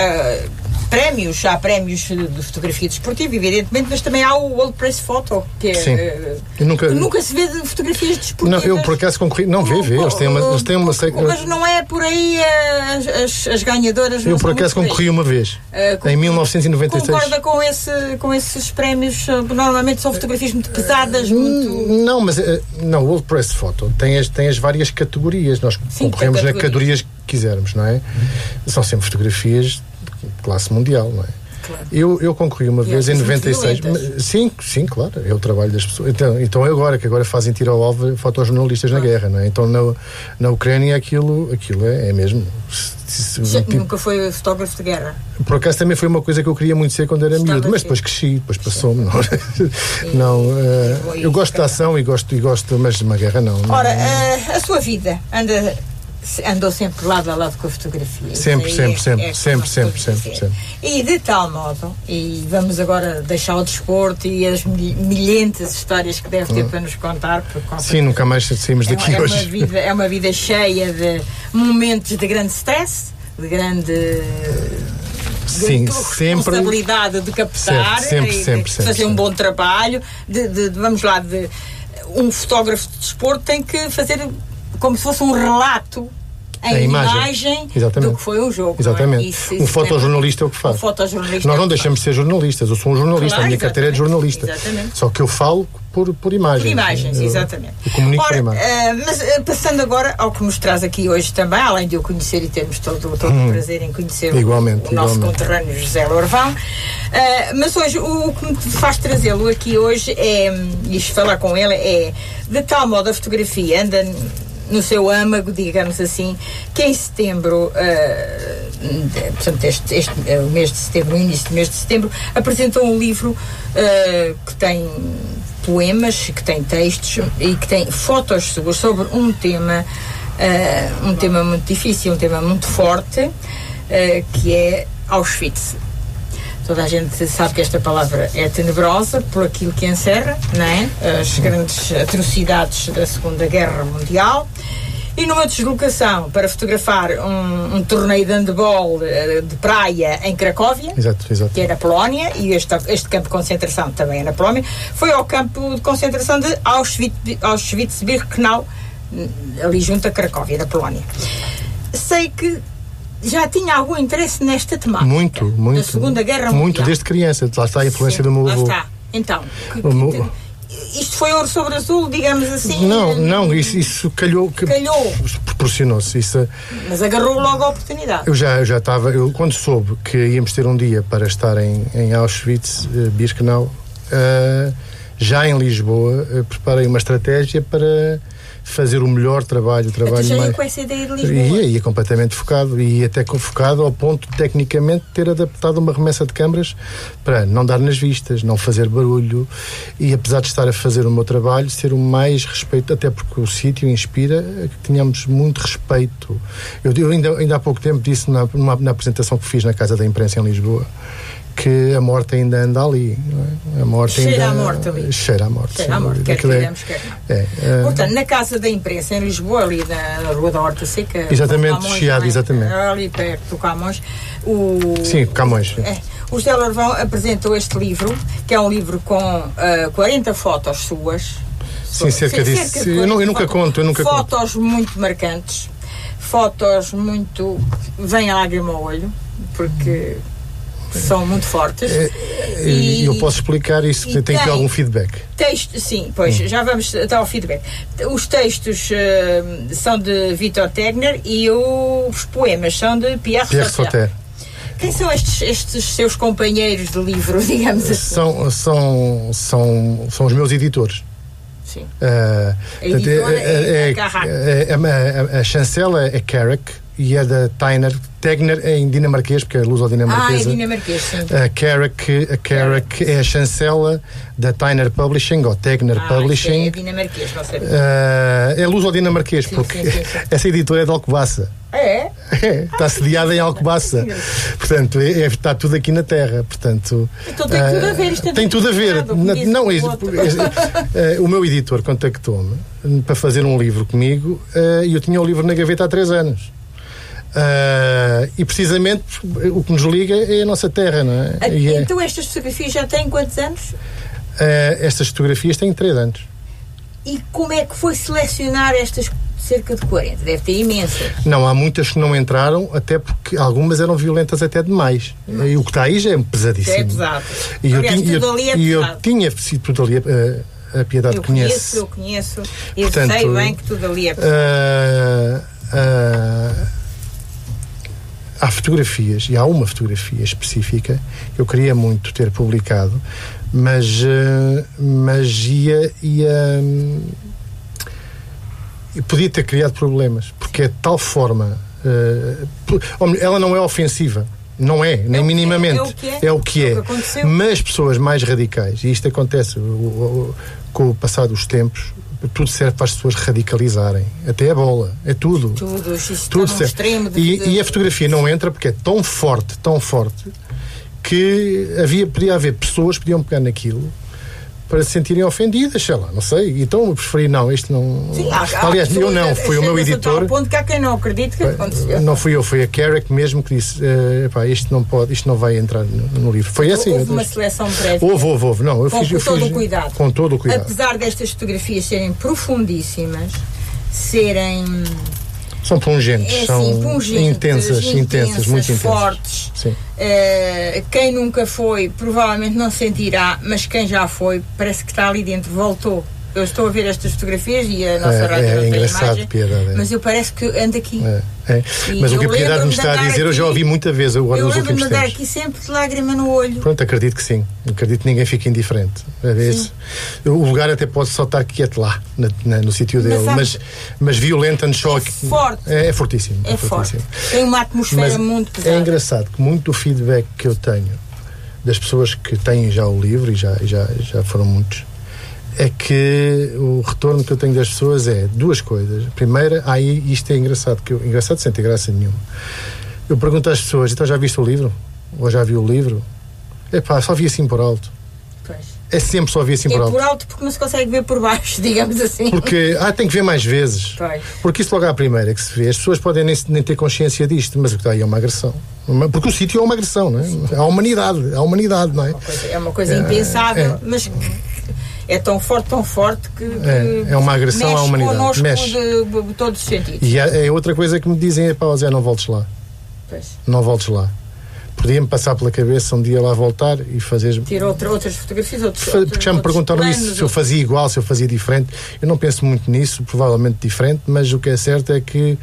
prémios, há prémios de fotografia desportiva, evidentemente, mas também há o World Press Photo, que é, Sim. nunca, nunca se vê de fotografias desportivas. Não, eu por acaso concorri, não vê, vê, eles têm uma, eles têm uma Mas não é por aí as, as, as ganhadoras. Eu por acaso concorri uma vez, uh, em 1996. Concorda com, esse, com esses prémios? Normalmente são fotografias muito pesadas, muito. Não, mas não, o World Press Photo tem as, tem as várias categorias. Nós Sim, concorremos na categorias que quisermos, não é? São sempre fotografias classe mundial, não é? Claro. Eu, eu concorri uma e vez em 96. Sim, sim, claro, é o trabalho das pessoas. Então, então é agora, que agora fazem tiro ao alvo fotojornalistas ah. na guerra, não é? Então na, na Ucrânia aquilo, aquilo é, é mesmo. Tipo, nunca foi fotógrafo de guerra? Por acaso também foi uma coisa que eu queria muito ser quando era miúdo, mas depois cresci, depois passou-me. Não, não uh, eu gosto de ação e gosto, e gosto, mas de uma guerra não. Ora, não. Uh, a sua vida anda andou sempre lado a lado com a fotografia. Sempre, sempre, é, sempre, é sempre, sempre, sempre, sempre, E de tal modo, e vamos agora deixar o desporto e as milhentas histórias que deve ter hum. para nos contar. Sim, nunca mais saímos daqui é, hoje. Uma vida, é uma vida cheia de momentos de grande stress, de grande Sim, sempre. responsabilidade de captar, sempre, sempre, sempre, de fazer um bom trabalho, de, de, de, vamos lá, de um fotógrafo de desporto tem que fazer como se fosse um relato em a imagem, imagem do que foi o jogo. É? Exatamente. É? Isso, um fotojornalista é o que faz. Um fotojornalista Nós não é deixamos de ser jornalistas. Eu sou um jornalista, claro, a minha carteira é de jornalista. Exatamente. Só que eu falo por, por imagens. Por imagens, exatamente. Eu comunico Ora, por imagens. Uh, mas uh, passando agora ao que nos traz aqui hoje também, além de eu conhecer e termos todo, todo hum, o prazer em conhecer igualmente, o, o nosso conterrâneo José Lorvão. Uh, mas hoje o, o, que me faz trazê-lo aqui hoje é, e falar com ele, é de tal modo a fotografia anda no seu âmago, digamos assim, que em setembro, uh, portanto, este, este, uh, mês de setembro, início do mês de setembro, apresentou um livro uh, que tem poemas, que tem textos e que tem fotos suas sobre um tema, um tema muito difícil, um tema muito forte, que é Auschwitz. Toda a gente sabe que esta palavra é tenebrosa por aquilo que encerra, não é? As grandes atrocidades da Segunda Guerra Mundial. E numa deslocação para fotografar um, um torneio de handball eh, de praia em Cracóvia, exato, exato. que é na Polónia, e este, este campo de concentração também é na Polónia, foi ao campo de concentração de Auschwitz-Birkenau, ali junto a Cracóvia, da Polónia. Sei que já tinha algum interesse nesta temática. Muito, muito. Da Segunda Guerra Mundial. Muito, desde criança. Lá está a influência Sim, do meu avô. Lá está. Então, que, que, isto foi ouro sobre azul, digamos assim? Não, não, isso, isso calhou. Calhou. Proporcionou-se. Isso, Mas agarrou logo a oportunidade. Eu já, eu já estava, eu, quando soube que íamos ter um dia para estar em, em Auschwitz, uh, Birkenau, uh, já em Lisboa, uh, preparei uma estratégia para fazer o melhor trabalho, o trabalho já mais. com essa ideia de Lisboa. Ia, ia completamente focado, e até focado ao ponto de, tecnicamente, ter adaptado uma remessa de câmaras para não dar nas vistas, não fazer barulho, e apesar de estar a fazer o meu trabalho, ser o mais respeito, até porque o sítio inspira que tenhamos muito respeito. Eu, eu ainda, ainda há pouco tempo disse na, na apresentação que fiz na Casa da Imprensa em Lisboa que a morte ainda anda ali. É? A morte cheira ainda, a morte ali. Cheira a morte. Cheira a morte, quer queremos, quer não. É, é, Portanto, na Casa da Imprensa, em Lisboa, ali na Rua da Horta Seca. Exatamente, Camões, Chiado, é? exatamente. Ali perto do Camões. O, Sim, Camões. É, o José Larvão apresentou este livro, que é um livro com uh, eh, 40 fotos suas. Sim, cerca disso. Cerca eu, eu, nunca conto, eu nunca Fotos conto. muito marcantes, fotos muito. vem a lágrima ao olho, porque são muito fortes. É, e eu posso explicar isso, tem, tem que ter algum feedback. Texto, sim, pois, hum. já vamos até ao feedback. Os textos uh, são de Victor Tegner e os poemas são de Pierre, Pierre Sauter. Quem são estes, estes seus companheiros de livro, digamos assim? São, são, são, são os meus editores. Sim. Uh, a é, é, é, é, a, a chancela é Carrick e é da Tyner Tegner em dinamarquês, porque é luso-dinamarquesa. Ah, é dinamarquês, sim. A Carrick, a Carrick é a chancela da Tyner Publishing, ou Tegner ah, Publishing. É dinamarquês, não sei. Uh, é luso-dinamarquês, porque sim, sim, sim. essa editora é de Alcobaça. É? É, está sediada em Alcobaça. Portanto, é, é, está tudo aqui na Terra. Portanto, então tem tudo a ver. Isto é tem tudo a ver. Não, é, é, o meu editor contactou-me para fazer um livro comigo e eu tinha o livro na gaveta há três anos. Uh, e precisamente o que nos liga é a nossa terra, não é? Ah, é- então estas fotografias já têm quantos anos? Uh, estas fotografias têm 3 anos. E como é que foi selecionar estas cerca de 40? Deve ter imensas. Não, há muitas que não entraram, até porque algumas eram violentas até demais. Mas... E o que está aí já é pesadíssimo. é pesado. E Aliás, eu, tudo ali é e eu tinha sido tudo ali. Uh, a Piedade eu conhece. Conheço, eu conheço. Eu Portanto, sei bem que tudo ali é pesado. Uh, uh, há fotografias, e há uma fotografia específica que eu queria muito ter publicado, mas, uh, mas ia, ia podia ter criado problemas, porque é de tal forma. Uh, ela não é ofensiva. Não é, nem é, é minimamente. É o que é. É o que é. é. Mas pessoas mais radicais, e isto acontece o, o, com o passar dos tempos, tudo serve para as pessoas radicalizarem. Até a bola, é tudo. Tudo, tudo serve. Extremo de, e, e, a fotografia não entra porque é tão forte, tão forte, que havia, podia haver pessoas que podiam pegar naquilo para se sentirem ofendidas, sei lá, não sei. Então eu preferi, não, isto não. Sim, há, Aliás, há eu não, foi o meu editor. ponto que há quem não acredite que aconteceu. Não fui eu, foi a Carrick mesmo que disse: uh, epá, isto não pode, isto não vai entrar no, no livro. Foi assim. Houve uma seleção prévia. Houve, houve, houve. Não, eu com, fiz, com eu todo fiz, o cuidado. Com todo o cuidado. Apesar destas fotografias serem profundíssimas, serem são pungentes, é, são sim, pungentes, intensas, intensas, intensas, muito intensas. Fortes. Uh, quem nunca foi, provavelmente não sentirá, mas quem já foi, parece que está ali dentro, voltou eu estou a ver estas fotografias e a nossa é, rádio é, não tem imagem, piedade, é. mas eu parece que ando aqui. É, é. Mas o que a Piedade me está a dizer, aqui, eu já ouvi muita vez agora eu nos últimos tempos. Eu lembro-me aqui sempre de lágrima no olho. Pronto, acredito que sim. Acredito que ninguém fique indiferente. O lugar até pode só estar quieto lá, na, na, no sítio dele, mas, mas, mas violento and shock. É forte. É, é fortíssimo. É, fortíssimo. forte. Tem uma atmosfera mas muito pesada. É engraçado que muito do feedback que eu tenho das pessoas que têm já o livro, e já, já, já foram muitos, é que o retorno que eu tenho das pessoas é duas coisas. Primeira, aí isto é engraçado, que eu, engraçado sem ter graça nenhuma. Eu pergunto às pessoas, então já viste o livro? Ou já viu o livro? É pá, só vi assim por alto. Pois. É sempre só vi assim por é alto. por alto porque não se consegue ver por baixo, digamos assim. Porque, ah, tem que ver mais vezes. Pois. Porque isso logo à primeira que se vê, as pessoas podem nem, nem ter consciência disto, mas o que está aí é uma agressão. Porque o sítio é uma agressão, não é? A humanidade, a humanidade, não é? É uma coisa, é uma coisa é, impensável, é, mas é tão forte, tão forte que, que é, é uma agressão à humanidade. Mexe de, de, todos os sentidos. E é, é, outra coisa que me dizem é pá, Zé, não voltes lá. Pois. Não voltes lá. Podia-me passar pela cabeça um dia lá voltar e fazer. Tirar outra, outras fotografias, outros, Porque já me perguntaram planos, isso, se eu fazia igual, se eu fazia diferente. Eu não penso muito nisso, provavelmente diferente, mas o que é certo é que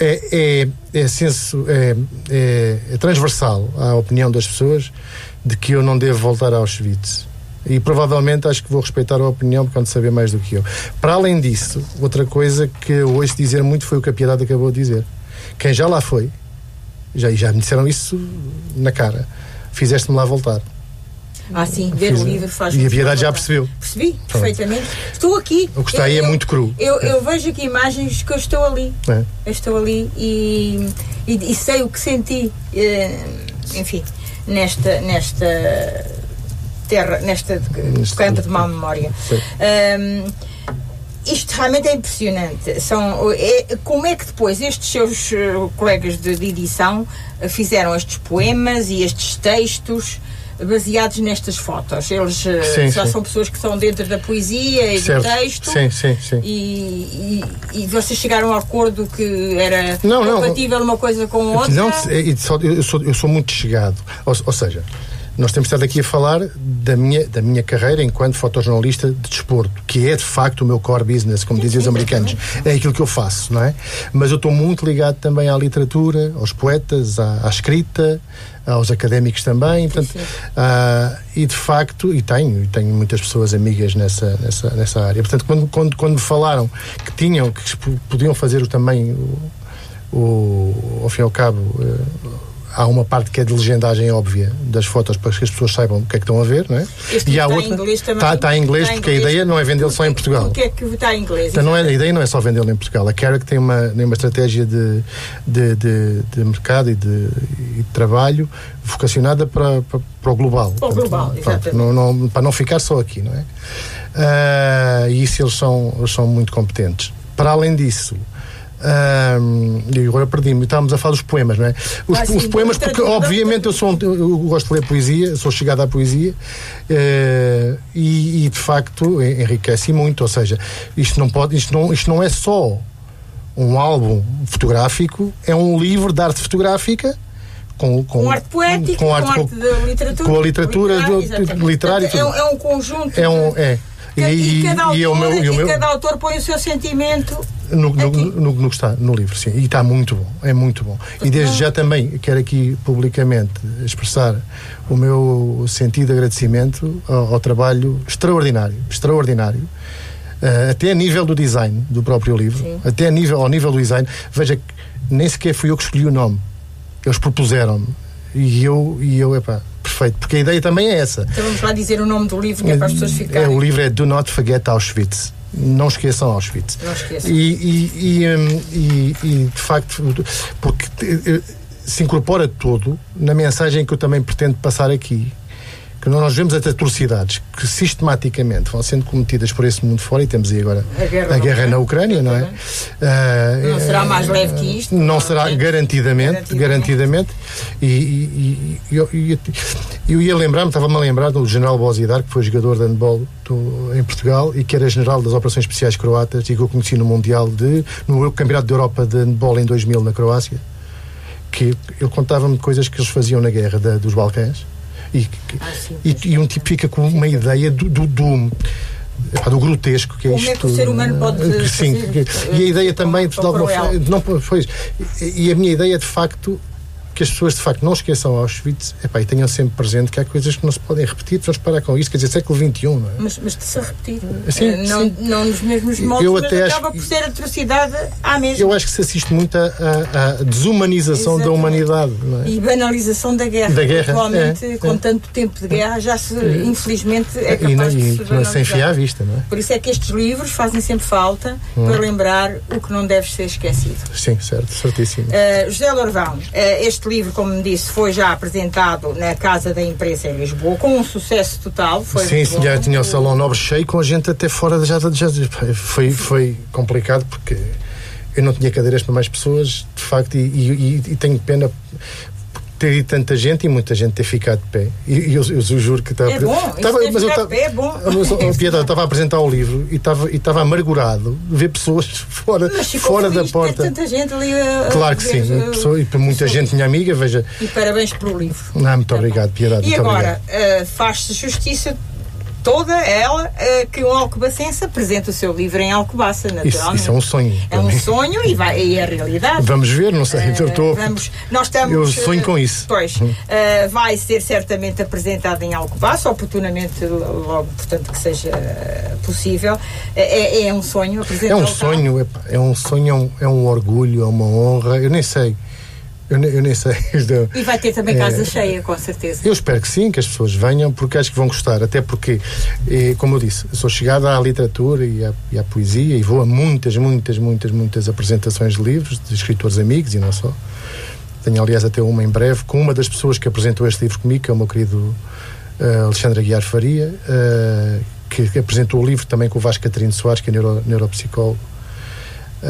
é, é, é, senso, é, é, é transversal à opinião das pessoas de que eu não devo voltar a Auschwitz. E provavelmente acho que vou respeitar a opinião porque vão saber mais do que eu. Para além disso, outra coisa que eu ouço dizer muito foi o que a Piedade acabou de dizer. Quem já lá foi, já, já me disseram isso na cara, fizeste-me lá voltar. Ah, sim, ver Fiz, o livro faz E a Piedade já percebeu. Percebi, Pronto. perfeitamente. Estou aqui. O que está aí é muito cru. Eu, eu, vejo aqui imagens que eu estou ali. É. Eu estou ali e, e, e, sei o que senti, eh, enfim, nesta, nesta terra, nesta campo de má memória. Um, isto realmente é impressionante. São, é, como é que depois estes seus uh, colegas de, de, edição uh, fizeram estes poemas e estes textos baseados nestas fotos? Eles uh, sim, já sim. são pessoas que estão dentro da poesia e certo. do texto. Sim, sim, sim. E, e, e, vocês chegaram ao acordo que era não, compatível não. uma coisa com outra? Não, eu sou, eu sou muito chegado. ou, ou seja, nós temos estado aqui a falar da minha, da minha carreira enquanto fotojornalista de desporto, que é de facto o meu core business, como dizem os americanos. É aquilo que eu faço, não é? Mas eu estou muito ligado também à literatura, aos poetas, à, à escrita, aos académicos também. Portanto, uh, e de facto, e tenho, e tenho muitas pessoas amigas nessa, nessa, nessa área. Portanto, quando, quando, quando me falaram que tinham, que podiam fazer também o, o, ao fim e ao cabo. Uh, há uma parte que é de legendagem óbvia das fotos para que as pessoas saibam o que é que estão a ver, não é? Este e há outra está, está em inglês está porque inglês. a ideia não é vendê-lo só em Portugal. Porque é que está em inglês? Então, não é, a ideia não é só vendê-lo em Portugal. A Carrick tem uma, uma estratégia de, de, de, de mercado e de, e de, trabalho vocacionada para, para, para o global. Para o global, exatamente. Não, não, para não ficar só aqui, não é? Uh, e isso eles são, eles são muito competentes. Para além disso, um, e agora perdi-me, estávamos a falar dos poemas, não é? Os, ah, sim, os poemas, porque obviamente eu, sou eu gosto de ler poesia, sou chegado à poesia uh, e, e, de facto enriquece muito. Ou seja, isto não, pode, isto não, isto não é só um álbum fotográfico, é um livro de arte fotográfica. Com, com, com, arte poética, com, arte, com, arte de literatura, com a literatura literária. É, é, um conjunto. É um, é. E, e, cada autor, e, meu, e, meu... cada autor põe o seu sentimento No, no, no, no, que está no livro, sim. E está muito bom, é muito bom. E desde já também quero aqui publicamente expressar o meu sentido de agradecimento ao, ao trabalho extraordinário, extraordinário. Uh, até a nível do design do próprio livro, sim. até a nível, ao nível do design, veja que nem sequer fui eu que escolhi o nome. Eles propuseram-me. E eu, e eu, epá, perfeito, porque a ideia também é essa. Então vamos lá dizer o nome do livro, que é para as pessoas ficarem. É, o livro é Do Not Forget Auschwitz. Não esqueçam Auschwitz. Não esqueçam. E, e, e, um, e, de facto, porque eh, se incorpora todo na mensagem que eu também pretendo passar aqui que nós vemos até atrocidades que sistematicamente vão sendo cometidas por esse mundo fora e temos aí agora a guerra, a guerra na Ucrânia, não é? Uh, não será mais leve que isto? Não, será, garantidamente, garantidamente. E, e, e eu, eu, ia lembrar-me, estava-me a lembrar do general Bozidar, que foi jogador de handball do, em Portugal e que era general das operações especiais croatas e que eu conheci no Mundial de, no Campeonato da Europa de handball em 2000 na Croácia, que ele contava-me coisas que eles faziam na guerra da, dos Balcãs e, ah, sim, e, e, um tipo fica com uma ideia do, do, do do grotesco que é Como isto. é que o ser humano pode sim, fazer, e a ideia também de, de alguma forma, não foi e a minha ideia de facto que as pessoas de facto não esqueçam Auschwitz epá, e tenham sempre presente que há coisas que não se podem repetir, vamos parar com isso, quer dizer, século XXI, não é? Mas, mas se repetir, eh, não, sim. não nos mesmos modos, eu até mas acaba por ser atrocidade à mesma. Eu acho que se assiste muito à, desumanização Exatamente. da humanidade é? e banalização da guerra. Da guerra. Atualmente, é, com é. tanto tempo de guerra, já se, é. infelizmente, é capaz e não, de se banalizar. sem fiar à vista, não é? Por isso é que estes livros fazem sempre falta hum. para lembrar o que não deve ser esquecido. Sim, certo, certíssimo. Uh, José Lorvão, uh, este livro, como me disse, foi já apresentado na Casa da Imprensa em Lisboa, com um sucesso total. Foi sim, sim já tinha o Salão Nobre cheio, com a gente até fora já, já foi, foi complicado porque eu não tinha cadeiras para mais pessoas, de facto, e, e, e tenho pena ter ido tanta gente e muita gente ter ficado de pé. E eu, eu, eu juro que estava. É bom, estava, mas eu estava, é bom. Estava a apresentar o livro e estava, e estava amargurado ver pessoas fora, fora da porta. tanta gente ali a, Claro que sim, uh, pessoa, e para muita gente, minha amiga, veja. E parabéns pelo livro. Não, muito obrigado, Piedade. E agora, uh, faz-se justiça toda ela uh, que um alcobacense apresenta o seu livro em Alcobaça, naturalmente. Isso, isso é um sonho. É um sonho e, vai, e é realidade. Vamos ver, não sei. Uh, eu, estou, vamos, nós estamos, eu sonho com isso. Pois, uh, vai ser certamente apresentado em Alcobaça, oportunamente, logo, portanto, que seja possível. É, é um sonho apresentar É um sonho, é, é um sonho, é um, é um orgulho, é uma honra. Eu nem sei. Eu, eu, nem sei. E vai ter também casa é, cheia, com certeza. Eu espero que sim, que as pessoas venham, porque acho que vão gostar. Até porque, eh, como eu disse, sou chegada à literatura e à, e à, poesia e vou a muitas, muitas, muitas, muitas apresentações de livros, de escritores amigos e não só. Tenho, aliás, até uma em breve, com uma das pessoas que apresentou este livro comigo, que é o meu querido uh, Alexandre Aguiar Faria, uh, que, que, apresentou o livro também com o Vasco Catarino Soares, que é neuro, neuropsicólogo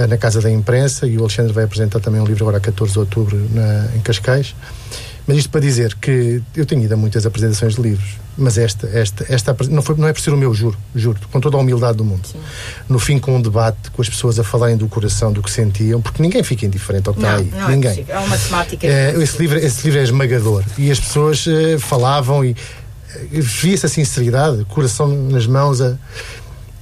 na Casa da Imprensa e o Alexandre vai apresentar também um livro agora a 14 de outubro na, em Cascais. Mas isto para dizer que eu tenho ido a muitas apresentações de livros, mas esta, esta, esta não, foi, não é por ser o meu, juro, juro, com toda a humildade do mundo. Sim. No fim, com um debate, com as pessoas a falarem do coração, do que sentiam, porque ninguém fica indiferente ao que não, está aí. Não ninguém. É, é uma temática. É, esse, livro, esse livro é esmagador e as pessoas uh, falavam e uh, via-se a sinceridade, coração nas mãos. A,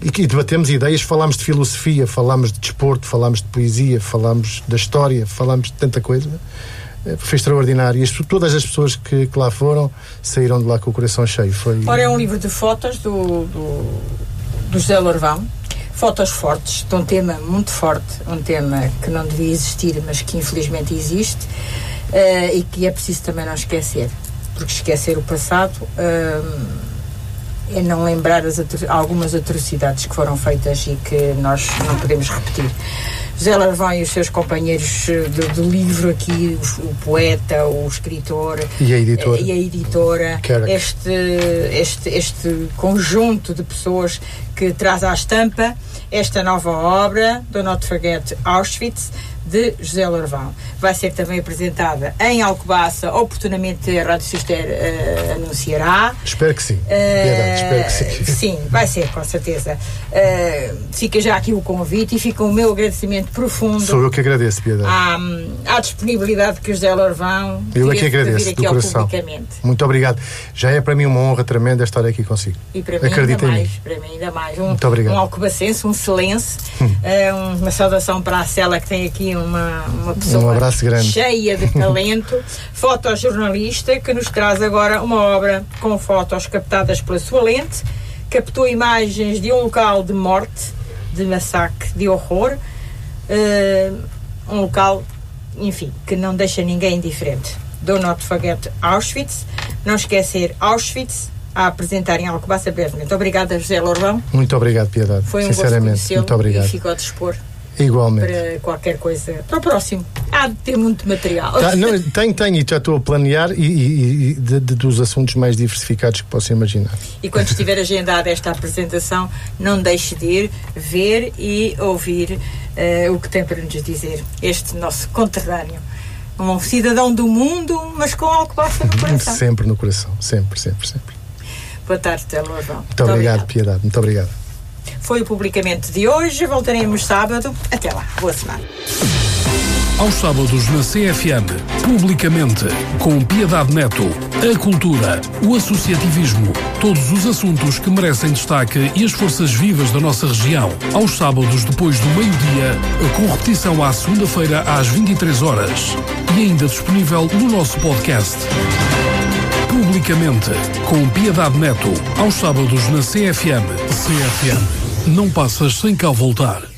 e debatemos ideias, falámos de filosofia, falámos de desporto, falámos de poesia, falámos da história, falámos de tanta coisa. Eh, foi extraordinário. E todas as pessoas que, que, lá foram saíram de lá com o coração cheio. Foi... Ora, é um livro de fotos do, do, do José Lorvão. Fotos fortes, de um tema muito forte, um tema que não devia existir, mas que infelizmente existe uh, e que é preciso também não esquecer. Porque esquecer o passado. Uh, é não lembrar as atro algumas atrocidades que foram feitas e que nós não podemos repetir. José Larvão e os seus companheiros eh, do, do livro aqui, o, o, poeta, o escritor e a editora, e a editora este, este, este conjunto de pessoas que traz à estampa esta nova obra, Do Not Forget Auschwitz, de José Lorvão. Vai ser também apresentada em Alcobaça, oportunamente a Rádio Sister uh, anunciará. Espero que sim. Uh, Piedade, espero que sim. Sim, vai ser, com certeza. Uh, fica já aqui o convite e fica o meu agradecimento profundo. Sou eu que agradeço, Piedade. À, à disponibilidade que o José Lorvão Eu é que agradeço, do coração. Muito obrigado. Já é para mim uma honra tremenda estar aqui consigo. E para mim ainda mais, para mim ainda mais. Um, Muito obrigado. Um alcobacense, um selense, hum. uma saudação para a Cela que tem aqui uma, uma pessoa um cheia de talento, fotojornalista, que nos traz agora uma obra com fotos captadas pela sua lente, captou imagens de um local de morte, de massacre, de horror, uh, um local, enfim, que não deixa ninguém indiferente. Do not forget Auschwitz, não esquecer Auschwitz, a apresentar em Alcobaça brevemente. Obrigada, José Lorbão. Muito obrigado, Piedade. Foi um Sinceramente, muito obrigado. E fico a dispor. Igualmente. Para qualquer coisa. Para o próximo. Há de ter muito material. Tá, não, tenho, tenho, e já estou a planear e, e, e de, de, dos assuntos mais diversificados que posso imaginar. E quando estiver agendada esta apresentação, não deixe de ir ver e ouvir uh, o que tem para nos dizer este nosso conterrâneo. Um cidadão do mundo, mas com algo que passa no coração. Sempre no coração, sempre, sempre, sempre. Boa tarde, Telo Muito, muito obrigado, obrigado, Piedade. Muito obrigado. Foi o publicamente de hoje. Voltaremos sábado. Até lá. Boa semana. Aos sábados na CFM, publicamente, com Piedade Neto, a cultura, o associativismo, todos os assuntos que merecem destaque e as forças vivas da nossa região. Aos sábados, depois do meio-dia, com repetição à segunda-feira às 23 horas e ainda disponível no nosso podcast. Publicamente, com Piedade Neto, aos sábados na CFM. CFM. Não passas sem cá voltar.